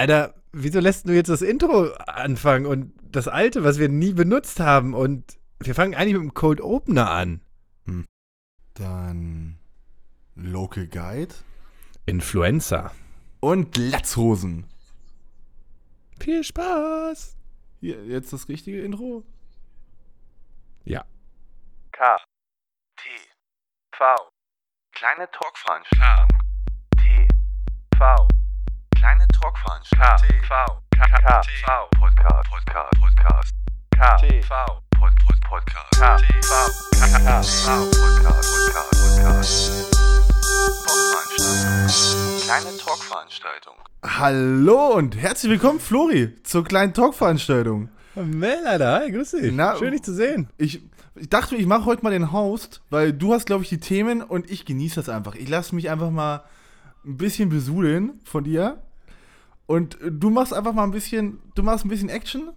Alter, wieso lässt du jetzt das Intro anfangen und das alte, was wir nie benutzt haben? Und wir fangen eigentlich mit dem Cold Opener an. Dann Local Guide Influencer. und Latzhosen. Viel Spaß. Hier, jetzt das richtige Intro. Ja. K. T. V. Kleine Talkveranstaltung. T. V. Kleine Talkveranstaltung. K. V. K. K. V. Podcast. Podcast. Podcast. K. T. V. Pod. Pod. Podcast. Podcast. Podcast. Podcast. Talkveranstaltung. Kleine Talkveranstaltung. Hallo und herzlich willkommen, Flori, zur kleinen Talkveranstaltung. Mel, Alter, hi, grüß dich. Na, Schön, dich zu sehen. Ich, ich dachte, ich mache heute mal den Host, weil du hast, glaube ich, die Themen und ich genieße das einfach. Ich lasse mich einfach mal ein bisschen besudeln von dir. Und äh, du machst einfach mal ein bisschen, du machst ein bisschen Action.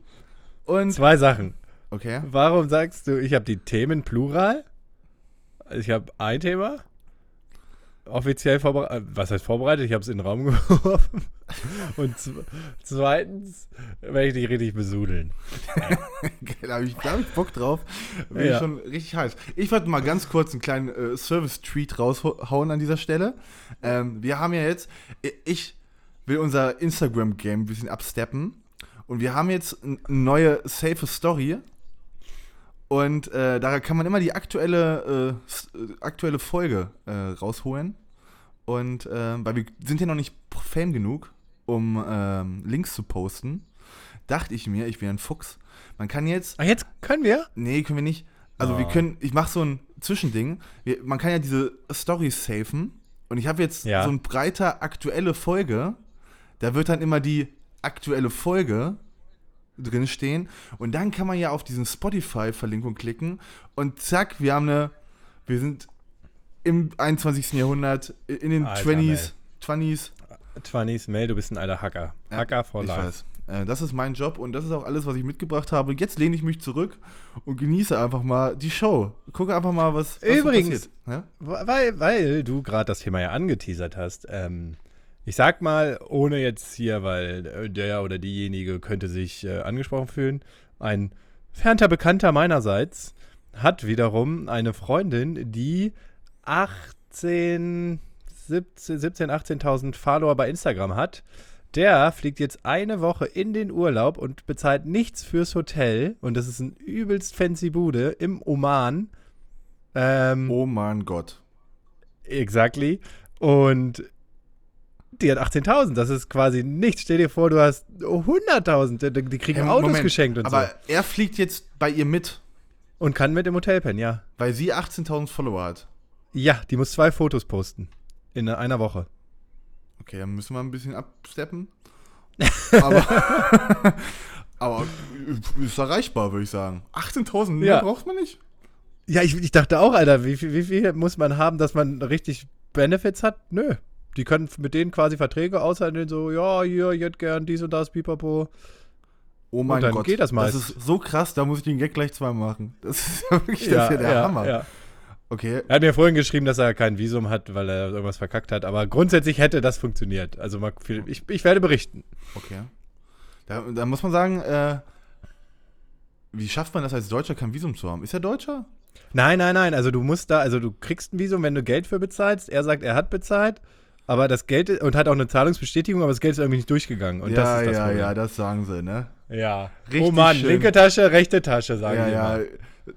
Und. Zwei Sachen. Okay. Warum sagst du, ich habe die Themen plural? Ich habe ein Thema offiziell vorbereitet. Was heißt vorbereitet? Ich habe es in den Raum geworfen. Und zw- zweitens werde ich dich richtig besudeln. da habe ich, da hab ich Bock drauf. Bin Ja. ich schon richtig heiß. Ich wollte mal ganz kurz einen kleinen äh, Service-Treat raushauen an dieser Stelle. Ähm, wir haben ja jetzt, ich will unser Instagram-Game ein bisschen absteppen. Und wir haben jetzt eine neue safe Story. Und äh, da kann man immer die aktuelle, äh, äh, aktuelle Folge äh, rausholen. Und äh, weil wir sind ja noch nicht fame genug, um ähm, Links zu posten, dachte ich mir, ich wäre ein Fuchs. Man kann jetzt Ach, jetzt können wir? Nee, können wir nicht. Also wir Oh. können, ich mache so ein Zwischending. Wir, man kann ja diese Stories safen. Und ich habe jetzt Ja. so ein breiter aktuelle Folge. Da wird dann immer die aktuelle Folge drin stehen. Und dann kann man ja auf diesen Spotify-Verlinkung klicken. Und zack, wir haben eine, wir sind im 21. Jahrhundert, in den Alter, 20s, 20s. 20s, Mel, du bist ein alter Hacker. Ja, Hacker for Ich life. weiß. Äh, Das ist mein Job und das ist auch alles, was ich mitgebracht habe. Jetzt lehne ich mich zurück und genieße einfach mal die Show. Gucke einfach mal, was, was Übrigens- so passiert. Weil, weil du gerade das Thema ja angeteasert hast. Ähm, ich sag mal, ohne jetzt hier, weil äh, der oder diejenige könnte sich äh, angesprochen fühlen, ein fernter Bekannter meinerseits hat wiederum eine Freundin, die 18, 17, 17 18.000 Follower bei Instagram hat. Der fliegt jetzt eine Woche in den Urlaub und bezahlt nichts fürs Hotel. Und das ist ein übelst fancy Bude im Oman. Ähm, Ja. Oh mein Gott. Exactly. Und die hat 18.000. Das ist quasi nichts. Stell dir vor, du hast 100.000. Die, kriegen Ähm, Autos Moment, geschenkt und Aber so. er fliegt jetzt bei ihr mit, Und kann mit im Hotel pennen, ja. weil sie 18.000 Follower hat. Ja, die muss zwei Fotos posten. In einer Woche. Okay, dann müssen wir ein bisschen absteppen. aber, aber ist erreichbar, würde ich sagen. 18.000 mehr Ja. braucht man nicht. Ja, ich, ich dachte auch, Alter, wie, viel- wie viel muss man haben, dass man richtig Benefits hat? Nö. Die können mit denen quasi Verträge aushandeln, so, ja, hier, hätte gern dies und das, pipapo. Oh mein dann Gott. geht das meist. Das ist so krass, da muss ich den Gag gleich zweimal machen. Das ist ja wirklich das ist ja der Hammer. ja. Okay, Er hat mir vorhin geschrieben, dass er kein Visum hat, weil er irgendwas verkackt hat. Aber grundsätzlich hätte das funktioniert. Also mal ich, ich werde berichten. okay. Da, da muss man sagen, äh, wie schafft man das als Deutscher, kein Visum zu haben? Ist er Deutscher? Nein, nein, nein. Also du musst da, also du kriegst ein Visum, wenn du Geld für bezahlst. Er sagt, er hat bezahlt, aber das Geld und hat auch eine Zahlungsbestätigung, aber das Geld ist irgendwie nicht durchgegangen. Und ja, das ist das ja, Problem. ja, das sagen sie, ne? Ja. Richtig oh Mann, schön. linke Tasche, rechte Tasche, sagen ja, die ja.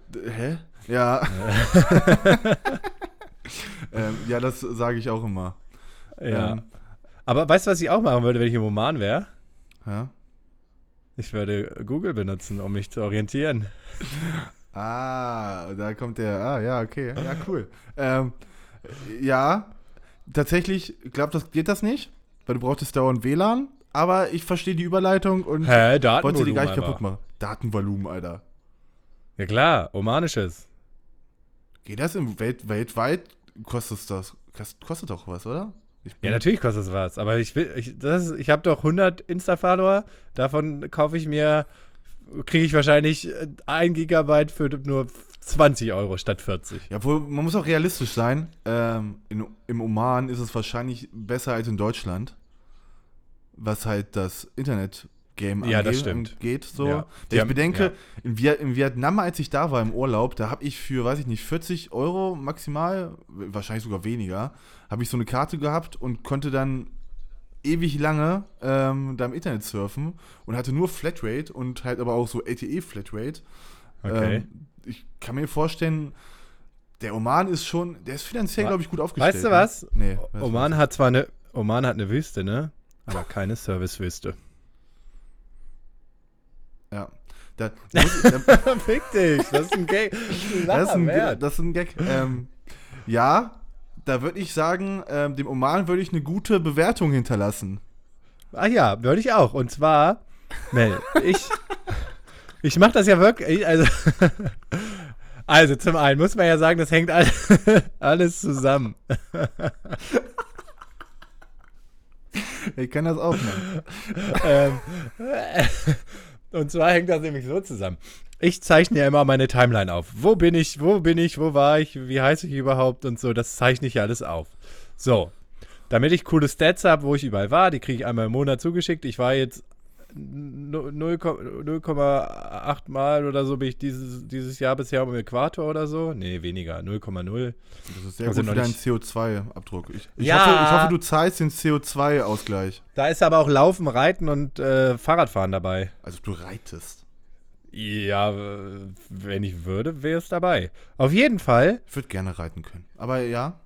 D- Hä? Ja. ähm, ja, das sage ich auch immer. Ja. Ähm, Aber weißt du, was ich auch machen würde, wenn ich im Oman wäre? ja. Ich würde Google benutzen, um mich zu orientieren. Ah, da kommt der. Ah, ja, okay. Ja, cool. ähm, ja, tatsächlich, ich glaube, das geht das nicht, weil du brauchtest dauernd WLAN, aber ich verstehe die Überleitung und Hä, wollte Datenvolumen gar nicht kaputt machen. Datenvolumen, Alter. Ja klar, omanisches. Geht das im Welt, weltweit? Kostet das? kost- Kostet doch was, oder? Ja, natürlich kostet es was, aber ich will, ich, das ist, ich habe doch 100 Insta-Follower, davon kaufe ich mir, kriege ich wahrscheinlich äh, ein Gigabyte für nur 20 Euro statt 40. Ja, obwohl, man muss auch realistisch sein. Ähm, in, Im Oman ist es wahrscheinlich besser als in Deutschland. was halt das Internet-Game Ja, das angeht- stimmt. angeht. So. Ja. Ich haben- bedenke, ja. in, Viet in Vietnam, als ich da war im Urlaub, da habe ich für, weiß ich nicht, 40 Euro maximal, wahrscheinlich sogar weniger, habe ich so eine Karte gehabt und konnte dann ewig lange ähm, da im Internet surfen und hatte nur Flatrate und halt aber auch so LTE-Flatrate. Okay. Ähm, ich kann mir vorstellen, der Oman ist schon, der ist finanziell, glaube ich, gut aufgestellt. Weißt du ne? was? Nee. weißt du Oman hat zwar eine, Oman hat eine Wüste, ne? Aber keine Servicewüste. was? Ja. Da, muss, da, Fick dich, das ist ein Gag. das, ist ein, das ist ein Gag. Ähm, ja, da würde ich sagen, ähm, dem Oman würde ich eine gute Bewertung hinterlassen. Ah ja, würde ich auch. Und zwar, Mel, ich, ich mache das ja wirklich, also, also zum einen muss man ja sagen, das hängt all, alles zusammen. Ich kann das auch machen. ähm, und zwar hängt das nämlich so zusammen. Ich zeichne ja immer meine Timeline auf. Wo bin ich, wo bin ich, wo war ich, wie heiße ich überhaupt und so, das zeichne ich ja alles auf. So, damit ich coole Stats habe, wo ich überall war, die kriege ich einmal im Monat zugeschickt. Ich war jetzt 0 0,8 Mal oder so bin ich dieses, dieses Jahr bisher um Äquator oder so. Nee, weniger, 0,0. Das ist sehr Also gut für deinen nicht- CO2-Abdruck. Ich, ich, Ja. hoffe, ich hoffe, du zahlst den CO2-Ausgleich. Da ist aber auch Laufen, Reiten und äh, Fahrradfahren dabei. Also du reitest. Ja, wenn ich würde, wäre es dabei. Auf jeden Fall, Ich würde gerne reiten können. Aber ja,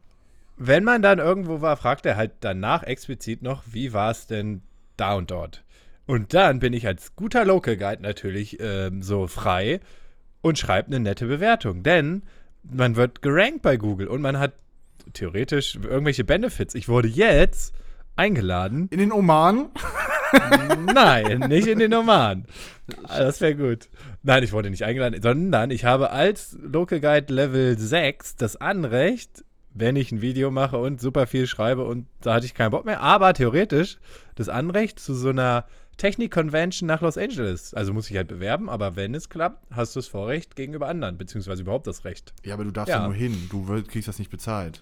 wenn man dann irgendwo war, fragt er halt danach explizit noch, wie war es denn da und dort? Und dann bin ich als guter Local Guide natürlich ähm, so frei und schreibe eine nette Bewertung. Denn man wird gerankt bei Google und man hat theoretisch irgendwelche Benefits. Ich wurde jetzt eingeladen. in den Oman. Nein, nicht in den Oman. Ah, Das wäre gut. Nein, ich wurde nicht eingeladen, sondern ich habe als Local Guide Level 6 das Anrecht, wenn ich ein Video mache und super viel schreibe und da hatte ich keinen Bock mehr, aber theoretisch das Anrecht zu so einer Technik-Convention nach Los Angeles. Also muss ich halt bewerben, aber wenn es klappt, hast du das Vorrecht gegenüber anderen, beziehungsweise überhaupt das Recht. Ja, aber du darfst ja, Ja. nur hin. Du kriegst das nicht bezahlt.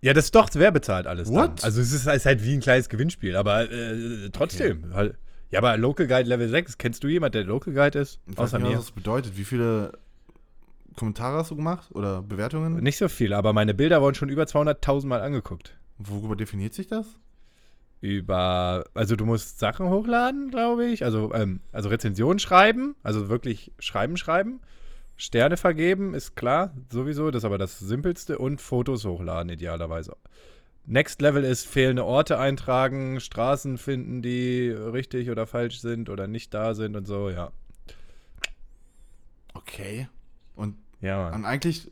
Ja, das ist doch, wer bezahlt alles What? dann? Also es ist, ist halt wie ein kleines Gewinnspiel, aber äh, trotzdem. Halt, ja, aber Local Guide Level 6, kennst du jemand, der Local Guide ist? Ich weiß Außer nicht, was mir. das bedeutet. Wie viele Kommentare hast du gemacht? Oder Bewertungen? Nicht so viel, aber meine Bilder wurden schon über 200.000 Mal angeguckt. Worüber definiert sich das? Über, also du musst Sachen hochladen, glaube ich. Also, ähm, also Rezensionen schreiben, also wirklich schreiben, schreiben. Sterne vergeben, ist klar, sowieso, das ist aber das Simpelste. Und Fotos hochladen, idealerweise. Next Level ist fehlende Orte eintragen, Straßen finden, die richtig oder falsch sind oder nicht da sind und so, ja. Okay. Und Ja, an eigentlich,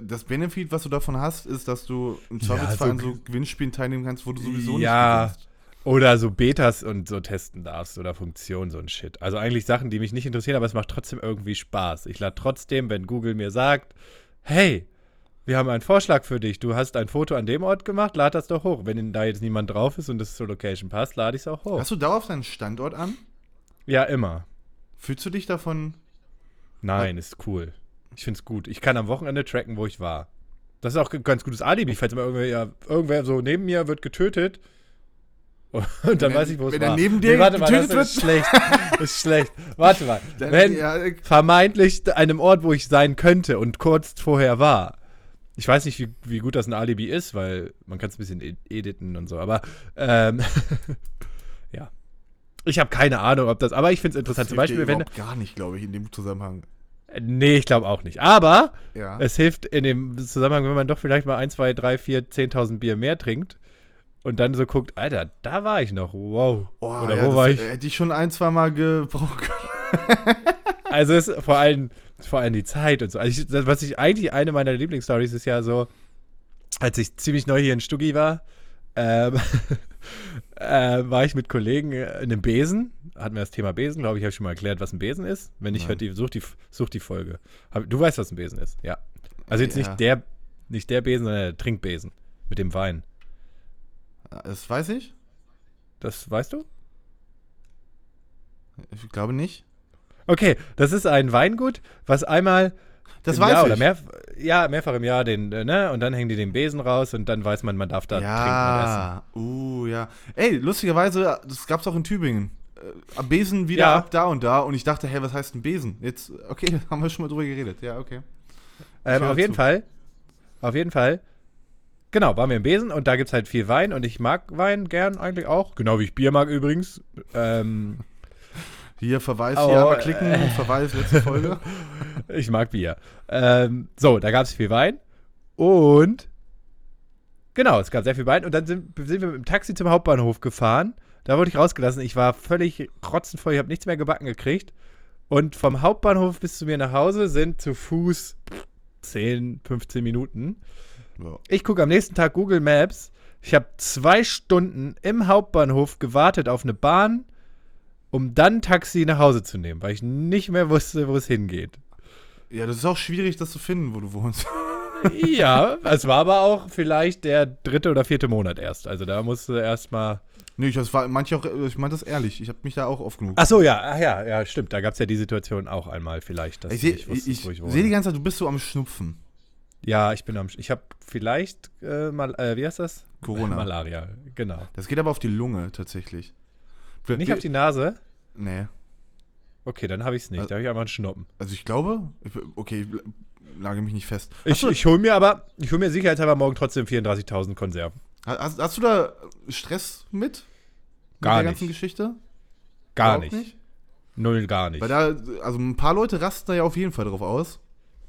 das Benefit, was du davon hast, ist, dass du im Ja, Zweifelsfall an so- so Gewinnspielen teilnehmen kannst, wo du sowieso Ja. nicht gewinnst. Oder so Betas und so testen darfst oder Funktionen, so ein Shit. Also eigentlich Sachen, die mich nicht interessieren, aber es macht trotzdem irgendwie Spaß. Ich lade trotzdem, wenn Google mir sagt, hey, wir haben einen Vorschlag für dich, du hast ein Foto an dem Ort gemacht, lad das doch hoch. Wenn da jetzt niemand drauf ist und das zur Location passt, lade ich es auch hoch. Hast du dauerhaft deinen Standort an? Ja, immer. Fühlst du dich davon? Nein, ist cool. Ich find's gut. Ich kann am Wochenende tracken, wo ich war. Das ist auch ein ganz gutes Alibi, falls mal irgendwer, ja, irgendwer so neben mir wird getötet. Und dann Wenn weiß ich, wo es wenn war. er neben dir warte mal, das ist schlecht. Das ist schlecht. Warte mal. Dann- Wenn ja, äh, vermeintlich einem Ort, wo ich sein könnte und kurz vorher war. Ich weiß nicht, wie, wie gut das ein Alibi ist, weil man kann es ein bisschen ed- editen und so, aber ähm, ja. Ich habe keine Ahnung, ob das, aber ich finde es interessant. Zum Beispiel, wenn. gar nicht, glaube ich, in dem Zusammenhang. Nee, ich glaube auch nicht. Aber Ja. es hilft in dem Zusammenhang, wenn man doch vielleicht mal 1, 2, 3, 4, 10.000 Bier mehr trinkt und dann so guckt, Alter, da war ich noch. Wow. Oh, Oder ja, wo war ich? Hätte ich schon ein, zwei Mal gebraucht. Also es ist vor allem, vor allem die Zeit und so. Also ich, das, was ich eigentlich eine meiner Lieblingsstories ist ja so, als ich ziemlich neu hier in Stuggi war, ähm, äh, war ich mit Kollegen in einem Besen. Hatten wir das Thema Besen, glaube ich, habe ich schon mal erklärt, was ein Besen ist. Wenn nicht, hört die, such, die, such die Folge. Hab, du weißt, was ein Besen ist, ja. Also jetzt Ja. nicht der, nicht der Besen, sondern der Trinkbesen mit dem Wein. Das weiß ich. Das weißt du? Ich glaube nicht. Okay, das ist ein Weingut, was einmal Das weiß Jahr ich. oder mehr, ja, mehrfach im Jahr den, äh, ne? Und dann hängen die den Besen raus und dann weiß man, man darf da trinken und essen. ja, uh, ja. Ey, lustigerweise, das gab's auch in Tübingen. Äh, am Besen wieder Ja. ab da und da und ich dachte, hey, was heißt ein Besen? Jetzt, okay, haben wir schon mal drüber geredet. Ja, okay. Ähm, auf jeden zu. Fall, auf jeden Fall, genau, waren wir im Besen und da gibt es halt viel Wein und ich mag Wein gern eigentlich auch, genau wie ich Bier mag übrigens. Ähm, Hier Verweis, Oh, hier einmal klicken, Verweis, letzte Folge. ich mag Bier. Ähm, so, da gab es viel Wein und genau, es gab sehr viel Wein und dann sind, sind wir mit dem Taxi zum Hauptbahnhof gefahren. Da wurde ich rausgelassen. Ich war völlig rotzenvoll, ich habe nichts mehr gebacken gekriegt. Und vom Hauptbahnhof bis zu mir nach Hause sind zu Fuß 10, 15 Minuten. Ja. Ich gucke am nächsten Tag Google Maps. Ich habe zwei Stunden im Hauptbahnhof gewartet auf eine Bahn, um dann ein Taxi nach Hause zu nehmen, weil ich nicht mehr wusste, wo es hingeht. ja, das ist auch schwierig, das zu finden, wo du wohnst. ja, es war aber auch vielleicht der dritte oder vierte Monat erst. Also da musste erst mal. nee, ich, das war, manche auch, ich meine das ehrlich. Ich habe mich da auch oft genug. Ach so, ja, ach ja, ja, stimmt. Da gab es ja die Situation auch einmal vielleicht, dass ich du sehe nicht wusstest, ich, wo ich ich wohne. seh die ganze Zeit, du bist so am Schnupfen. Ja, ich bin am. Ich habe vielleicht äh, mal, äh, wie heißt das? Corona. Malaria, genau. Das geht aber auf die Lunge tatsächlich. Nicht auf die Nase. Nee. Okay, dann habe ich es nicht. Also- Da habe ich einfach einen Schnuppen. Also ich glaube, ich, okay, ich lage mich nicht fest. Ich, du, ich hole mir aber, ich hole mir sicherheitshalber morgen trotzdem 34.000 Konserven. hast, hast du da Stress mit? Gar mit der nicht. ganzen Geschichte? Gar Überhaupt nicht. Null gar nicht. Weil da, also ein paar Leute rasten da ja auf jeden Fall drauf aus.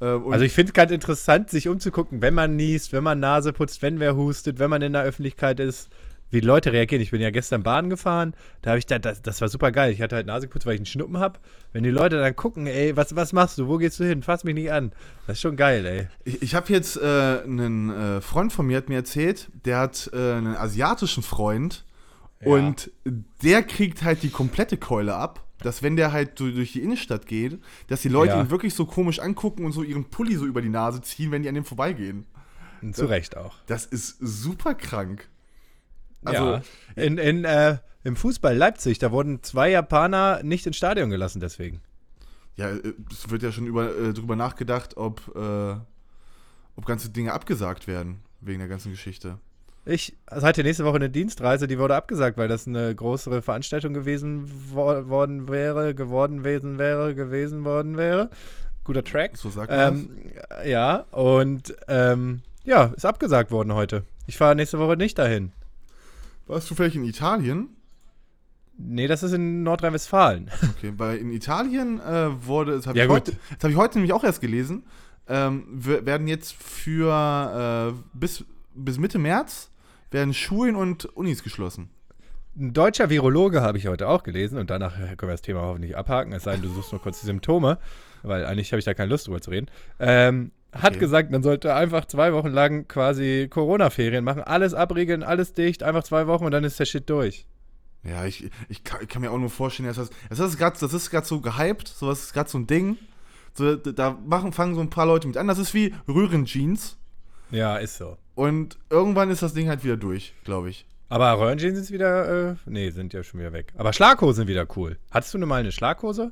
Äh, und Also ich finde es ganz interessant, sich umzugucken, wenn man niest, wenn man Nase putzt, wenn wer hustet, wenn man in der Öffentlichkeit ist, wie die Leute reagieren. Ich bin ja gestern Bahn gefahren, da habe ich da, das, das war super geil. Ich hatte halt Nase geputzt, weil ich einen Schnuppen habe. Wenn die Leute dann gucken, ey, was, was machst du? Wo gehst du hin? Fass mich nicht an. Das ist schon geil, ey. ich, ich habe jetzt äh, einen äh, Freund von mir hat mir erzählt, der hat äh, einen asiatischen Freund Ja. und der kriegt halt die komplette Keule ab. Dass wenn der halt du- durch die Innenstadt geht, dass die Leute Ja. ihn wirklich so komisch angucken und so ihren Pulli so über die Nase ziehen, wenn die an dem vorbeigehen. Zu Recht auch. Das ist super krank. Also, ja. In, in, äh, Im Fußball Leipzig, da wurden zwei Japaner nicht ins Stadion gelassen deswegen. Ja, äh, es wird ja schon über, äh, drüber nachgedacht, ob, äh, ob ganze Dinge abgesagt werden, wegen der ganzen Geschichte. Ich hatte nächste Woche eine Dienstreise, die wurde abgesagt, weil das eine größere Veranstaltung gewesen wo worden wäre, geworden gewesen wäre, gewesen worden wäre. Guter Track. So sagt man Ähm, ja, und ähm, ja, ist abgesagt worden heute. Ich fahre nächste Woche nicht dahin. Warst du vielleicht in Italien? Nee, das ist in Nordrhein-Westfalen. Okay, weil in Italien äh, wurde, das habe Ja, ich, heute- das hab ich heute nämlich auch erst gelesen, ähm, wir- werden jetzt für äh, bis, bis Mitte März werden Schulen und Unis geschlossen. Ein deutscher Virologe habe ich heute auch gelesen und danach können wir das Thema hoffentlich abhaken, es sei denn, du suchst nur kurz die Symptome, weil eigentlich habe ich da keine Lust drüber zu reden. Ähm, Hat Okay. gesagt, man sollte einfach zwei Wochen lang quasi Corona-Ferien machen, alles abriegeln, alles dicht, einfach zwei Wochen und dann ist der Shit durch. Ja, ich, ich, kann, ich kann mir auch nur vorstellen, das, das ist gerade so gehypt, sowas ist gerade so ein Ding. So, da- da machen, fangen so ein paar Leute mit an. Das ist wie Röhrenjeans. Ja, ist so. Und irgendwann ist das Ding halt wieder durch, glaube ich. Aber Röhrenjeans sind wieder, äh, nee, sind ja schon wieder weg. Aber Schlaghosen sind wieder cool. Hattest du nur mal eine Schlaghose?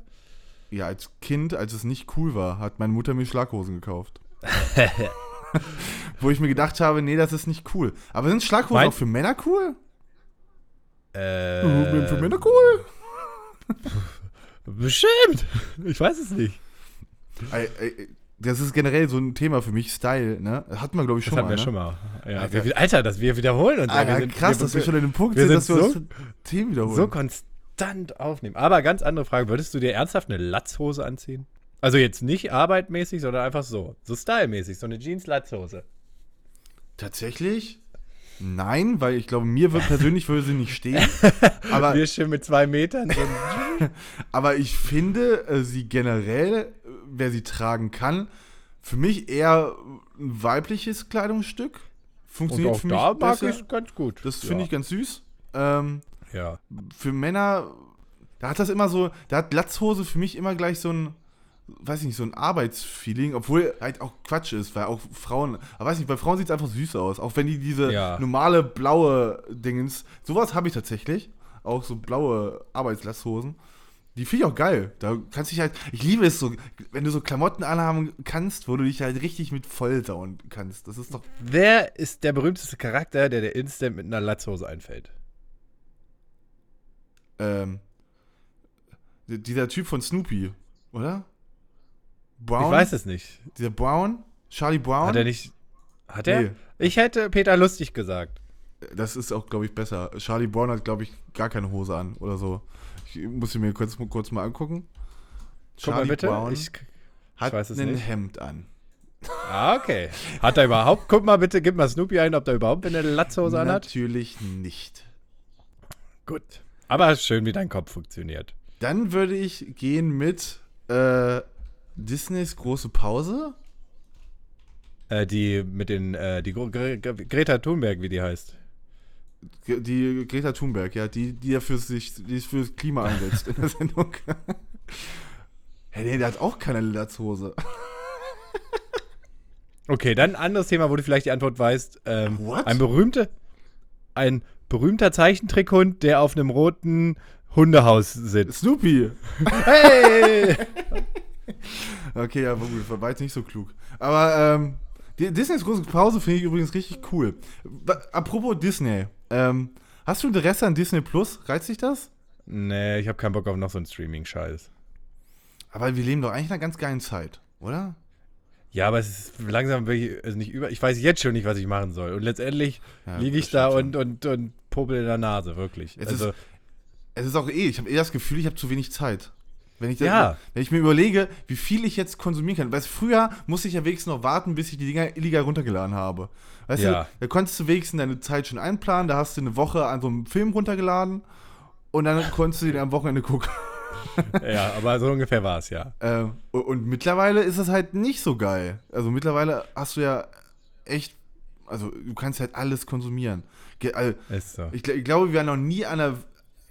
Ja, als Kind, als es nicht cool war, hat meine Mutter mir Schlaghosen gekauft. Wo ich mir gedacht habe, nee, das ist nicht cool. Aber sind Schlaghosen Mein- auch für Männer cool? Äh, für Männer cool? Bestimmt. Ich weiß es nicht. Ey, ey, das ist generell so ein Thema für mich, Style, ne? Hatten wir, glaube ich, Das schon hatten mal. wir ne? schon mal. Ja, Alter. wir, Alter, dass wir wiederholen uns. Ah, wir ja, sind, krass, wir, dass wir schon an dem Punkt sind, sind dass wir so- uns Themen wiederholen. so konstant aufnehmen. Aber ganz andere Frage. Würdest du dir ernsthaft eine Latzhose anziehen? Also jetzt nicht arbeitmäßig, sondern einfach so. So stylmäßig. So eine Jeans-Latzhose. Tatsächlich? Nein, weil ich glaube, mir wird persönlich würde sie nicht stehen. Aber, Wir schön mit zwei Metern. Aber ich finde äh, sie generell, wer sie tragen kann, für mich eher ein weibliches Kleidungsstück. und Funktioniert auch für mich da mag ich ganz gut. Das Ja. finde ich ganz süß. Ähm, Ja. für Männer, da hat das immer so, da hat Latzhose für mich immer gleich so ein, weiß ich nicht, so ein Arbeitsfeeling, obwohl halt auch Quatsch ist, weil auch Frauen, aber weiß nicht, bei Frauen sieht es einfach süß aus, auch wenn die diese Ja. normale blaue Dingens, sowas habe ich tatsächlich, auch so blaue Arbeitslatzhosen. Die finde ich auch geil. Da kannst du dich halt, ich liebe es so, wenn du so Klamotten anhaben kannst, wo du dich halt richtig mit vollsauen kannst. Das ist doch. Wer ist der berühmteste Charakter, der der instant mit einer Latzhose einfällt? Ähm, di- dieser Typ von Snoopy, oder? Brown? Ich weiß es nicht. Dieser Brown? Charlie Brown? Hat er nicht. Hat er? Nee. Ich hätte Peter Lustig gesagt. Das ist auch, glaube ich, besser. Charlie Brown hat, glaube ich, gar keine Hose an oder so. Ich muss sie mir kurz, kurz mal angucken. Guck mal bitte. Brown Ich, hat ein. Hemd an. ah, okay. Hat er überhaupt. Guck mal bitte, gib mal Snoopy ein, ob der überhaupt eine Latzhose anhat. Natürlich nicht. Gut. Aber schön, wie dein Kopf funktioniert. Dann würde ich gehen mit äh, Disneys große Pause. Äh, die mit den. Äh, die Gre Gre Greta Thunberg, wie die heißt. Die Greta Thunberg, ja, die, die ja für sich, die ist fürs Klima einsetzt in der Sendung. hey, nee, der hat auch keine Latzhose. Okay, dann ein anderes Thema, wo du vielleicht die Antwort weißt. Ähm, What? Ein berühmter, ein berühmter Zeichentrickhund, der auf einem roten Hundehaus sitzt. Snoopy. Hey! Okay, ja, gut, war jetzt nicht so klug. Aber ähm, Disneys große Pause finde ich übrigens richtig cool. Apropos Disney, ähm, hast du Interesse an Disney Plus? Reizt dich das? nee, ich habe keinen Bock auf noch so einen Streaming-Scheiß. Aber wir leben doch eigentlich in einer ganz geilen Zeit, oder? Ja, aber es ist langsam wirklich, also nicht über. Ich weiß jetzt schon nicht, was ich machen soll. Und letztendlich Ja, liege ich da stimmt und, und, und popel in der Nase, wirklich. Es also, Es ist auch eh, ich habe eh das Gefühl, ich habe zu wenig Zeit. Wenn ich, das, Ja. wenn ich mir überlege, wie viel ich jetzt konsumieren kann. Weißt du, früher musste ich ja wenigstens noch warten, bis ich die Dinger illegal runtergeladen habe. Weißt Ja. du, da konntest du wenigstens deine Zeit schon einplanen, da hast du eine Woche an so einem Film runtergeladen und dann konntest du den am Wochenende gucken. ja, aber so ungefähr war es, ja. Ähm, und, und mittlerweile ist es halt nicht so geil. Also mittlerweile hast du ja echt, also du kannst halt alles konsumieren. Ge- Also, Ist so. ich, ich glaube, wir waren noch nie an einer,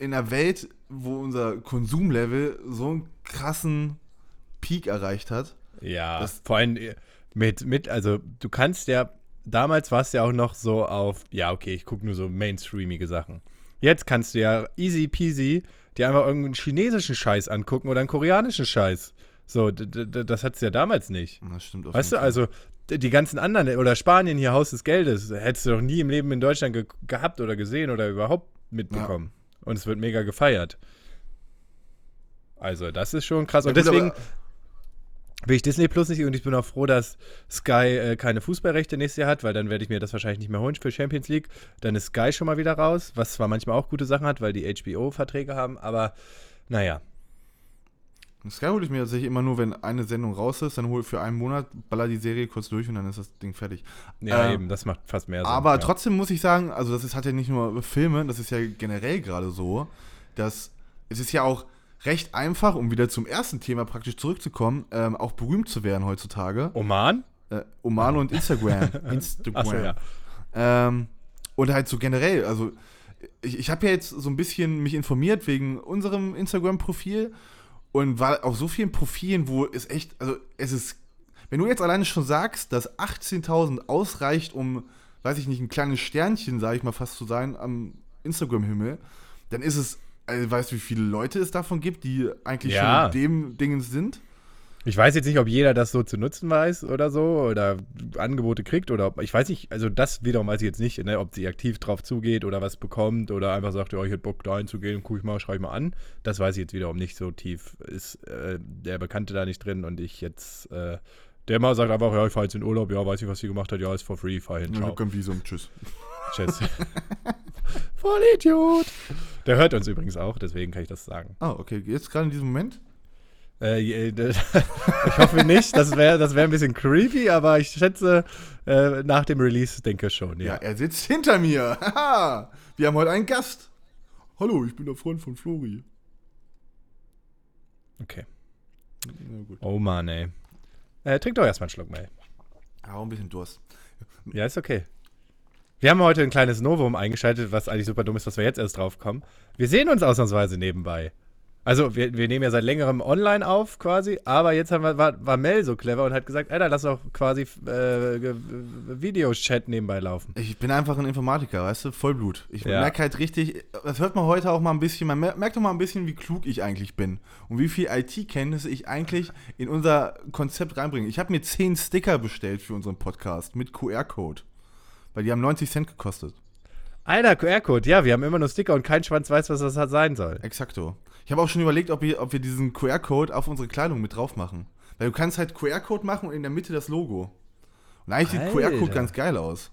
in einer Welt, wo unser Konsumlevel so einen krassen Peak erreicht hat. Ja, vor allem äh, mit, mit, also du kannst ja, damals warst du ja auch noch so auf, ja, okay, ich gucke nur so mainstreamige Sachen. Jetzt kannst du ja easy peasy dir einfach irgendeinen chinesischen Scheiß angucken oder einen koreanischen Scheiß. So, das hattest du ja damals nicht. Das stimmt auf Weißt du, also die ganzen anderen, oder Spanien hier, Haus des Geldes, hättest du doch nie im Leben in Deutschland ge gehabt oder gesehen oder überhaupt mitbekommen. Und es wird mega gefeiert. Also, das ist schon krass. Und Ja, gut, deswegen will ich Disney Plus nicht und ich bin auch froh, dass Sky äh, keine Fußballrechte nächstes Jahr hat, weil dann werde ich mir das wahrscheinlich nicht mehr holen für Champions League. Dann ist Sky schon mal wieder raus, was zwar manchmal auch gute Sachen hat, weil die HBO-Verträge haben, aber naja. Sky hole ich mir tatsächlich immer nur, wenn eine Sendung raus ist, dann hole ich für einen Monat, baller die Serie kurz durch und dann ist das Ding fertig. Ja, Ähm, eben, das macht fast mehr Sinn. Aber ja. trotzdem muss ich sagen, also das ist, hat ja nicht nur Filme, das ist ja generell gerade so, dass es ist ja auch recht einfach, um wieder zum ersten Thema praktisch zurückzukommen, ähm, auch berühmt zu werden heutzutage. Oman? Äh, Oman und Instagram. Instagram. Achso, ja. Ähm, und halt so generell, also ich, ich habe ja jetzt so ein bisschen mich informiert wegen unserem Instagram-Profil und war auf so vielen Profilen, wo es echt, also es ist, wenn du jetzt alleine schon sagst, dass 18.000 ausreicht, um, weiß ich nicht, ein kleines Sternchen, sage ich mal fast zu sein, am Instagram-Himmel, dann ist es, also, weißt du, wie viele Leute es davon gibt, die eigentlich Ja. schon in dem Dingens sind? Ich weiß jetzt nicht, ob jeder das so zu nutzen weiß oder so oder Angebote kriegt oder ob, ich weiß nicht, also das wiederum weiß ich jetzt nicht, ne, ob sie aktiv drauf zugeht oder was bekommt oder einfach sagt, ja, ich hätte Bock da einzugehen, guck ich mal, schreibe ich mal an. Das weiß ich jetzt wiederum nicht so tief. Ist äh, der Bekannte da nicht drin und ich jetzt, äh, der mal sagt einfach, ja, ich fahre jetzt in Urlaub, ja, weiß ich, was sie gemacht hat, ja, ist for free, fahr hin, Ich ciao. habe kein Visum, tschüss. Tschüss. Voll Idiot. Der hört uns übrigens auch, deswegen kann ich das sagen. Ah, okay, jetzt gerade in diesem Moment? Äh, d- ich hoffe nicht, das wäre das wär ein bisschen creepy, aber ich schätze, äh, nach dem Release denke ich schon, Ja, ja. er sitzt hinter mir. Haha, wir haben heute einen Gast. Hallo, ich bin der Freund von Flori. Okay. Oh Mann, ey. Äh, trink doch erstmal einen Schluck, Mel. Ja, auch ein bisschen Durst. Ja, ist okay. Wir haben heute ein kleines Novum eingeschaltet, was eigentlich super dumm ist, dass wir jetzt erst drauf kommen. Wir sehen uns ausnahmsweise nebenbei. Also wir, wir nehmen ja seit längerem online auf quasi, aber jetzt haben wir, war, war Mel so clever und hat gesagt, Alter, lass doch quasi äh, Videochat nebenbei laufen. Ich bin einfach ein Informatiker, weißt du, Vollblut. Ich Ja. merke halt richtig, das hört man heute auch mal ein bisschen, man mer- merkt doch mal ein bisschen, wie klug ich eigentlich bin und wie viel IT-Kenntnisse ich eigentlich in unser Konzept reinbringe. Ich habe mir 10 Sticker bestellt für unseren Podcast mit QR-Code, weil die haben 90 Cent gekostet. Alter, QR-Code, ja, wir haben immer nur Sticker und kein Schwanz weiß, was das halt sein soll. Exakto. Ich habe auch schon überlegt, ob wir, ob wir diesen QR-Code auf unsere Kleidung mit drauf machen. Weil du kannst halt QR-Code machen und in der Mitte das Logo. Und eigentlich sieht Alter. QR-Code ganz geil aus.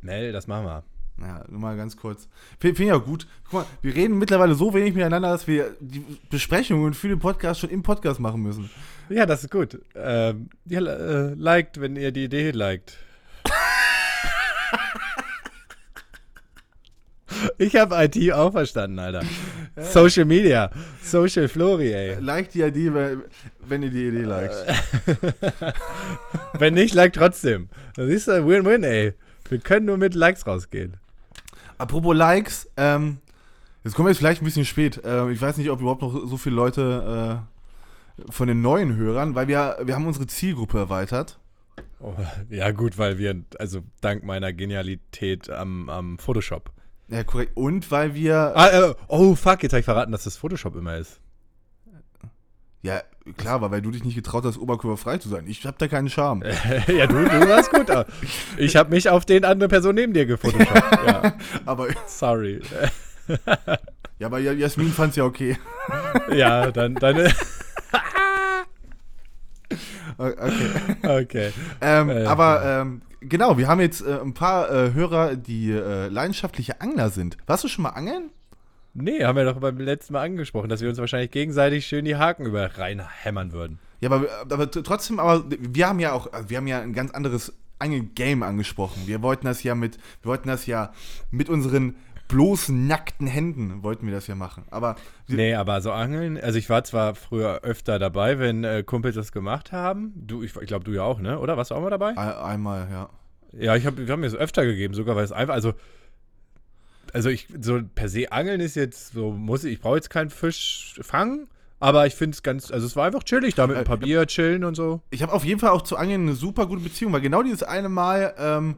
Mel, das machen wir. Ja, nur mal ganz kurz. Finde find ich auch gut. Guck mal, wir reden mittlerweile so wenig miteinander, dass wir die Besprechungen für den Podcast schon im Podcast machen müssen. Ja, das ist gut. Ähm, ja, äh, liked, wenn ihr die Idee liked. ich habe IT auch verstanden, Alter. Social Media. Social Flori, ey. Like die Idee, wenn- ihr die Idee liked. Wenn nicht, like trotzdem. Das ist ein Win-Win, ey. Wir können nur mit Likes rausgehen. Apropos Likes, ähm, jetzt kommen wir jetzt vielleicht ein bisschen spät. Ähm, ich weiß nicht, ob überhaupt noch so viele Leute äh, von den neuen Hörern, weil wir, wir haben unsere Zielgruppe erweitert. Oh, ja, gut, weil wir, also dank meiner Genialität am, am Photoshop. Ja, korrekt. Und weil wir. Ah, äh, oh, fuck, jetzt habe ich verraten, dass das Photoshop immer ist. Ja, klar, weil, weil du dich nicht getraut hast, oberkörperfrei zu sein. Ich hab da keinen Charme. ja, du, du warst gut. aber Ich habe mich auf den andere Person neben dir gefotoshoppt. Ja, Aber, sorry. ja, aber Jasmin fand's ja okay. Ja, dann, dann, Okay. okay. Ähm, Äh, aber ähm, genau, wir haben jetzt äh, ein paar äh, Hörer, die äh, leidenschaftliche Angler sind. Warst du schon mal angeln? Nee, haben wir doch beim letzten Mal angesprochen, dass wir uns wahrscheinlich gegenseitig schön die Haken über reinhämmern würden. Ja, aber, aber trotzdem, aber wir haben ja auch, also wir haben ja ein ganz anderes Angelgame angesprochen. Wir wollten das ja mit, wir wollten das ja mit unseren bloßen nackten Händen wollten wir das ja machen. Aber Nee, aber so Angeln, also ich war zwar früher öfter dabei, wenn äh, Kumpels das gemacht haben. Du, ich, ich glaube, du ja auch, ne? Oder? Warst du auch mal dabei? ein- einmal, ja. Ja, ich habe hab mir es öfter gegeben, sogar weil es einfach, also, also ich, so per se Angeln ist jetzt so, muss ich, ich brauche jetzt keinen Fisch fangen, aber ich finde es ganz, also es war einfach chillig, da mit ein Äh, paar Bier chillen und so. Ich habe auf jeden Fall auch zu Angeln eine super gute Beziehung, weil genau dieses eine Mal, ähm,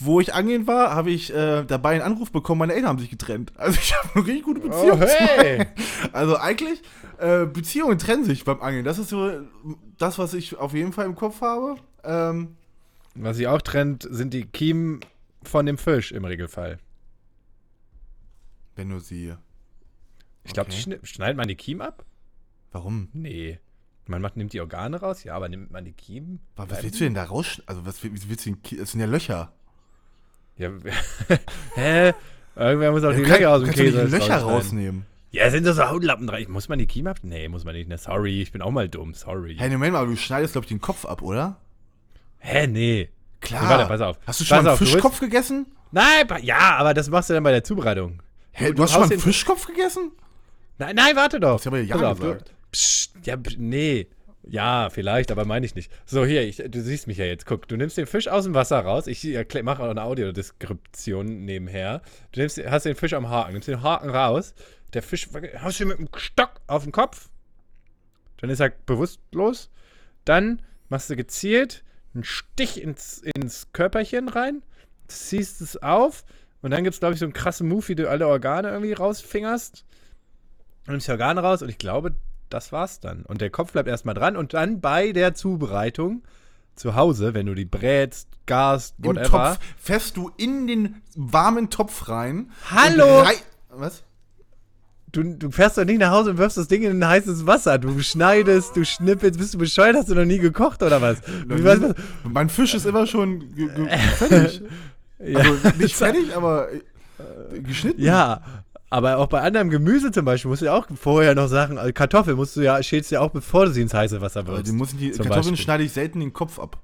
wo ich angeln war, habe ich äh, dabei einen Anruf bekommen, meine Eltern haben sich getrennt. Also ich habe eine richtig gute Beziehung. Oh, hey! Also eigentlich, äh, Beziehungen trennen sich beim Angeln. Das ist so das, was ich auf jeden Fall im Kopf habe. Ähm, Was sich auch trennt, sind die Kiemen von dem Fisch im Regelfall. wenn du sie. Ich glaube, Okay. schneidet man die Kiemen ab? Warum? Nee. Man macht, nimmt die Organe raus, ja, aber nimmt man die Kiemen? Was, willst du denn da raus? Also, was will- willst du denn? Das sind ja Löcher. Ja, hä? Irgendwer muss auch die du Löcher aus dem du Käse die Löcher rausnehmen. Ja, sind das so Hautlappen dran? Muss man die Kiemen ab? Nee, muss man nicht. Ne, sorry, ich bin auch mal dumm, sorry. Hey, Moment mal, aber du schneidest, glaube ich, den Kopf ab, oder? Hä, nee. Klar. Warte, pass auf. Hast du schon Pass mal einen auf, du Fischkopf gegessen? Nein, ja, aber das machst du dann bei der Zubereitung. Hä, du, hast schon mal einen Fischkopf gegessen? Nein, nein, warte doch. Hast du aber ja Pass auf, gesagt. Du, psst, ja, nee. Ja, vielleicht, aber meine ich nicht. So, hier, ich, du siehst mich ja jetzt. Guck, du nimmst den Fisch aus dem Wasser raus. Ich mache auch eine Audiodeskription nebenher. Du nimmst, hast den Fisch am Haken, nimmst den Haken raus. Der Fisch haust du mit dem Stock auf den Kopf. Dann ist er bewusstlos. Dann machst du gezielt einen Stich ins, ins Körperchen rein, ziehst es auf und dann gibt es, glaube ich, so einen krassen Move, wie du alle Organe irgendwie rausfingerst. Und nimmst die Organe raus und ich glaube, das war's dann. Und der Kopf bleibt erstmal dran und dann bei der Zubereitung zu Hause, wenn du die brätst, garst, Im whatever. Topf fährst du in den warmen Topf rein. Hallo? rei- Was? Du, du fährst doch nicht nach Hause und wirfst das Ding in ein heißes Wasser. Du schneidest, du schnippelst. Bist du bescheuert? Hast du noch nie gekocht oder was? Was? Mein Fisch ist immer schon fertig. Ja. Also nicht fertig, aber äh, geschnitten. Ja, aber auch bei anderem Gemüse zum Beispiel musst du ja auch vorher noch Sachen, also Kartoffeln musst du ja, schälst du ja auch, bevor du sie ins heiße Wasser Aber wirfst. die, müssen die Kartoffeln Beispiel. schneide ich selten den Kopf ab.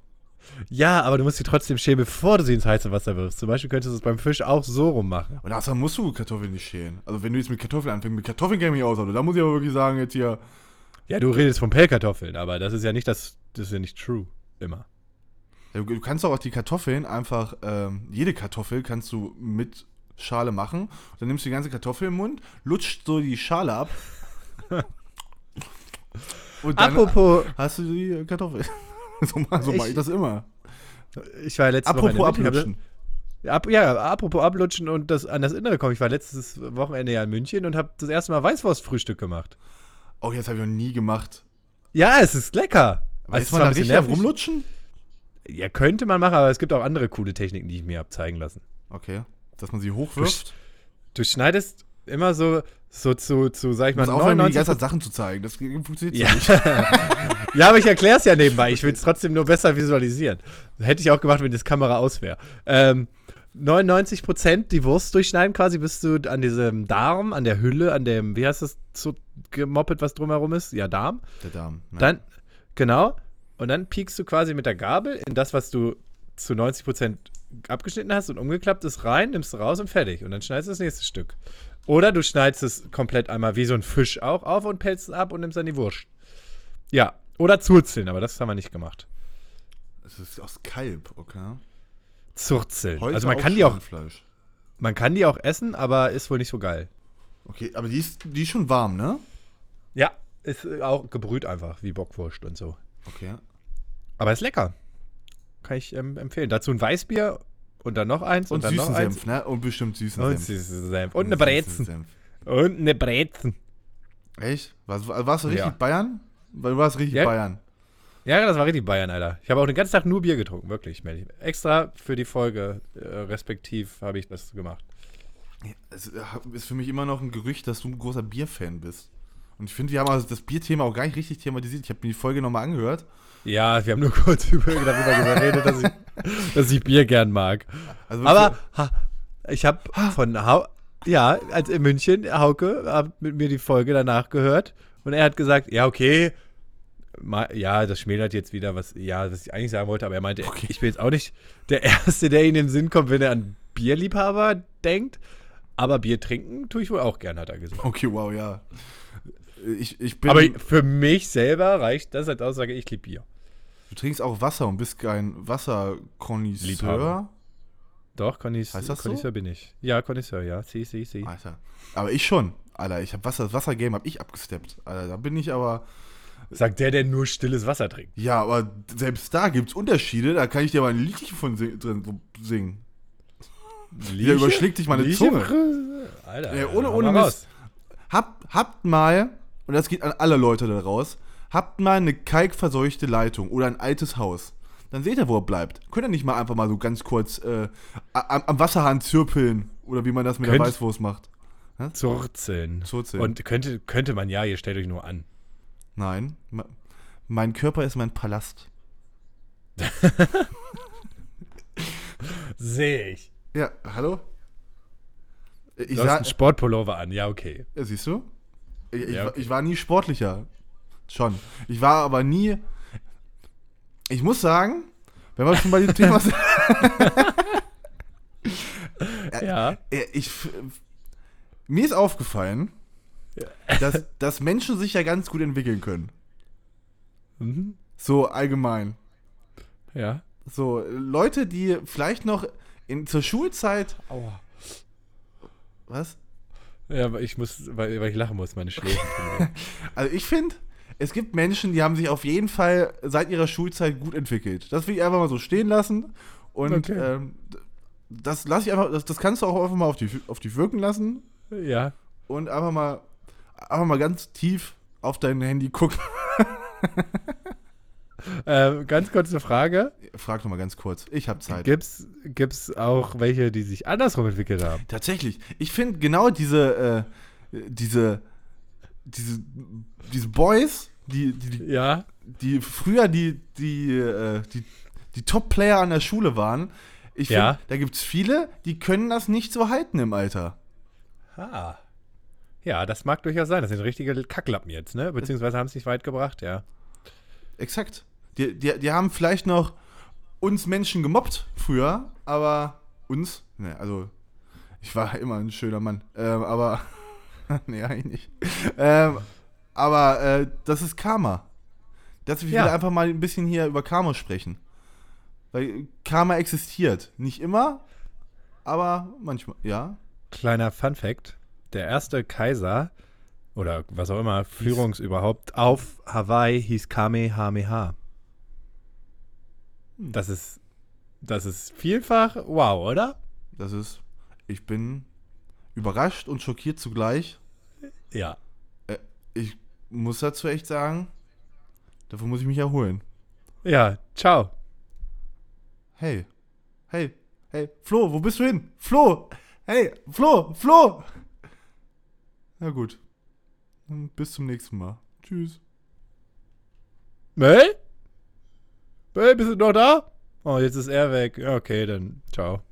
Ja, aber du musst sie trotzdem schälen, bevor du sie ins heiße Wasser wirfst. Zum Beispiel könntest du es beim Fisch auch so rum machen. Und außerdem musst du Kartoffeln nicht schälen. Also wenn du jetzt mit Kartoffeln anfängst, mit Kartoffeln kenne ich aus, also da muss ich aber wirklich sagen, jetzt hier. Ja, du redest von Pellkartoffeln, aber das ist ja nicht das, das ist ja nicht true. Immer. Du, du kannst auch die Kartoffeln einfach, ähm, jede Kartoffel kannst du mit Schale machen. Dann nimmst du die ganze Kartoffel im Mund, lutscht so die Schale ab Und dann Apropos, hast du die Kartoffel. so mache so mach ich Ich- das immer. ich war letzte Woche in Apropos München, hab- ablutschen. Ja, Ab, ja, apropos ablutschen und das an das Innere kommen. Ich war letztes Wochenende ja in München und habe das erste Mal Weißwurstfrühstück gemacht. Oh, jetzt habe ich noch nie gemacht. Ja, es ist lecker. Aber Also man da richtig nervig. rumlutschen? Ja, könnte man machen, aber es gibt auch andere coole Techniken, die ich mir habe zeigen lassen. Okay. Dass man sie hochwirft. Du schneidest immer so, so zu, zu, sag ich mal, muss aufhören, mir die 99 ganze Zeit Sachen zu zeigen. Das funktioniert Ja. nicht. ja, aber ich erkläre es ja nebenbei. Ich will es trotzdem nur besser visualisieren. Hätte ich auch gemacht, wenn das Kamera aus wäre. Ähm, 99% die Wurst durchschneiden quasi, bis du an diesem Darm, an der Hülle, an dem, wie heißt das so gemoppelt, was drumherum ist? Ja, Darm. Der Darm. ne? Dann, genau. Und dann piekst du quasi mit der Gabel in das, was du zu 90% abgeschnitten hast und umgeklappt ist, rein, nimmst du raus und fertig. Und dann schneidest du das nächste Stück. Oder du schneidest es komplett einmal wie so ein Fisch auch auf und pelzt es ab und nimmst dann die Wurst. Ja. Oder Zurzeln, aber das haben wir nicht gemacht. Das ist aus Kalb, okay. Zurzeln. Heute also man kann die auch, man kann die auch essen, aber ist wohl nicht so geil. Okay, aber die ist, die ist schon warm, ne? Ja. Ist äh, auch gebrüht einfach, wie Bockwurst und so. Okay. Aber ist lecker. Kann ich ähm, empfehlen. Dazu ein Weißbier und dann noch eins und, Und dann noch süßen eins. Senf, ne? Und bestimmt süßen Und Senf. süßen Senf. Und eine süßen Brezen. Und eine Brezen. Echt? Warst, warst du richtig Ja. Bayern? Weil du warst richtig Ja. Bayern. Ja, das war richtig Bayern, Alter. Ich habe auch den ganzen Tag nur Bier getrunken, wirklich. Extra für die Folge, äh, respektiv, habe ich das gemacht. Es ist für mich immer noch ein Gerücht, dass du ein großer Bierfan bist. Und ich finde, wir haben also das Bierthema auch gar nicht richtig thematisiert. Ich habe mir die Folge nochmal angehört. Ja, wir haben nur kurz über, darüber geredet, dass ich, dass ich Bier gern mag. Also Aber ha, ich habe von Hau ja, als in München, Hauke hat mit mir die Folge danach gehört und er hat gesagt, ja, okay, ja, das schmälert jetzt wieder, was, ja, was ich eigentlich sagen wollte, aber er meinte, Okay. ich bin jetzt auch nicht der Erste, der in den Sinn kommt, wenn er an Bierliebhaber denkt, aber Bier trinken tue ich wohl auch gern, hat er gesagt. Okay, wow, ja. Ich, ich bin. Aber für mich selber reicht das als Aussage, ich liebe Bier. Du trinkst auch Wasser und bist kein Wasserkonnoisseur. Liebhaber. Doch, das so? Bin ich. Ja, Connoisseur, ja. Si, si, si. Alter. Aber ich schon. Alter, ich habe Wasser, das Wassergame habe ich abgesteppt. Alter, da bin ich aber. Sagt der, der nur stilles Wasser trinkt. Ja, aber selbst da gibt es Unterschiede. Da kann ich dir mal ein Liedchen von sing drin singen. Lieche? überschlägt dich meine Lieche? Zunge. Alter, Ja, ohne- ohne Mist. Habt, habt mal, und das geht an alle Leute da raus, habt mal eine kalkverseuchte Leitung oder ein altes Haus. Dann seht ihr, wo er bleibt. Könnt ihr nicht mal einfach mal so ganz kurz äh, am, am Wasserhahn zirpeln oder wie man das mit der Könnt- Weißwurst macht. Zurzeln. Zurzeln. Und könnte, könnte man ja, ihr stellt euch nur an. Nein, mein Körper ist mein Palast. Sehe ich. Ja, hallo? Ich Du hast einen Sportpullover an, ja, okay. ja, siehst du? Ich, Ja, okay. ich war nie sportlicher. Schon. Ich war aber nie. Ich muss sagen, wenn wir schon bei dem Thema sind. Ja. Äh, ich, f- mir ist aufgefallen, dass, dass Menschen sich ja ganz gut entwickeln können. Mhm. So allgemein. Ja. So, Leute, die vielleicht noch in, zur Schulzeit. Aua. Was? Ja, aber ich muss, weil, weil ich lachen muss, meine Schläfen. weh. Also ich finde, es gibt Menschen, die haben sich auf jeden Fall seit ihrer Schulzeit gut entwickelt. Das will ich einfach mal so stehen lassen. Und Okay. ähm, das lasse ich einfach, das, das kannst du auch einfach mal auf die, auf dich wirken lassen ja. und einfach mal, einfach mal ganz tief auf dein Handy gucken. Ähm, ganz kurze Frage. Frag noch mal ganz kurz. Ich habe Zeit. Gibt's, gibt's auch welche, die sich andersrum entwickelt haben? Tatsächlich. Ich finde genau diese, äh, diese, diese, diese Boys, die, die, die Ja. die früher die, die, äh, die, die Top-Player an der Schule waren, ich finde, Ja. da gibt es viele, die können das nicht so halten im Alter. Ah. Ja, das mag durchaus sein. Das sind richtige Kacklappen jetzt, ne? Beziehungsweise haben es nicht weit gebracht, ja. Exakt. Die, die, die haben vielleicht noch uns Menschen gemobbt früher, aber uns, ne, also ich war immer ein schöner Mann, ähm, aber, nee, eigentlich nicht. Ähm, aber äh, das ist Karma. Dass wir Ja. einfach mal ein bisschen hier über Karma sprechen. Weil Karma existiert. Nicht immer, aber manchmal, ja. Kleiner Fun Fact: Der erste Kaiser oder was auch immer, Führungsüberhaupt auf Hawaii hieß Kamehameha. Hm. Das ist, das ist vielfach wow, oder? Das ist, ich bin überrascht und schockiert zugleich. Ja. Ich muss dazu echt sagen, dafür muss ich mich erholen. Ja, ciao. Hey, hey, hey, Flo, wo bist du hin? Flo, hey, Flo, Flo. Na gut, bis zum nächsten Mal. Tschüss. Mel? Mel, bist du noch da? Oh, jetzt ist er weg. Okay, dann ciao.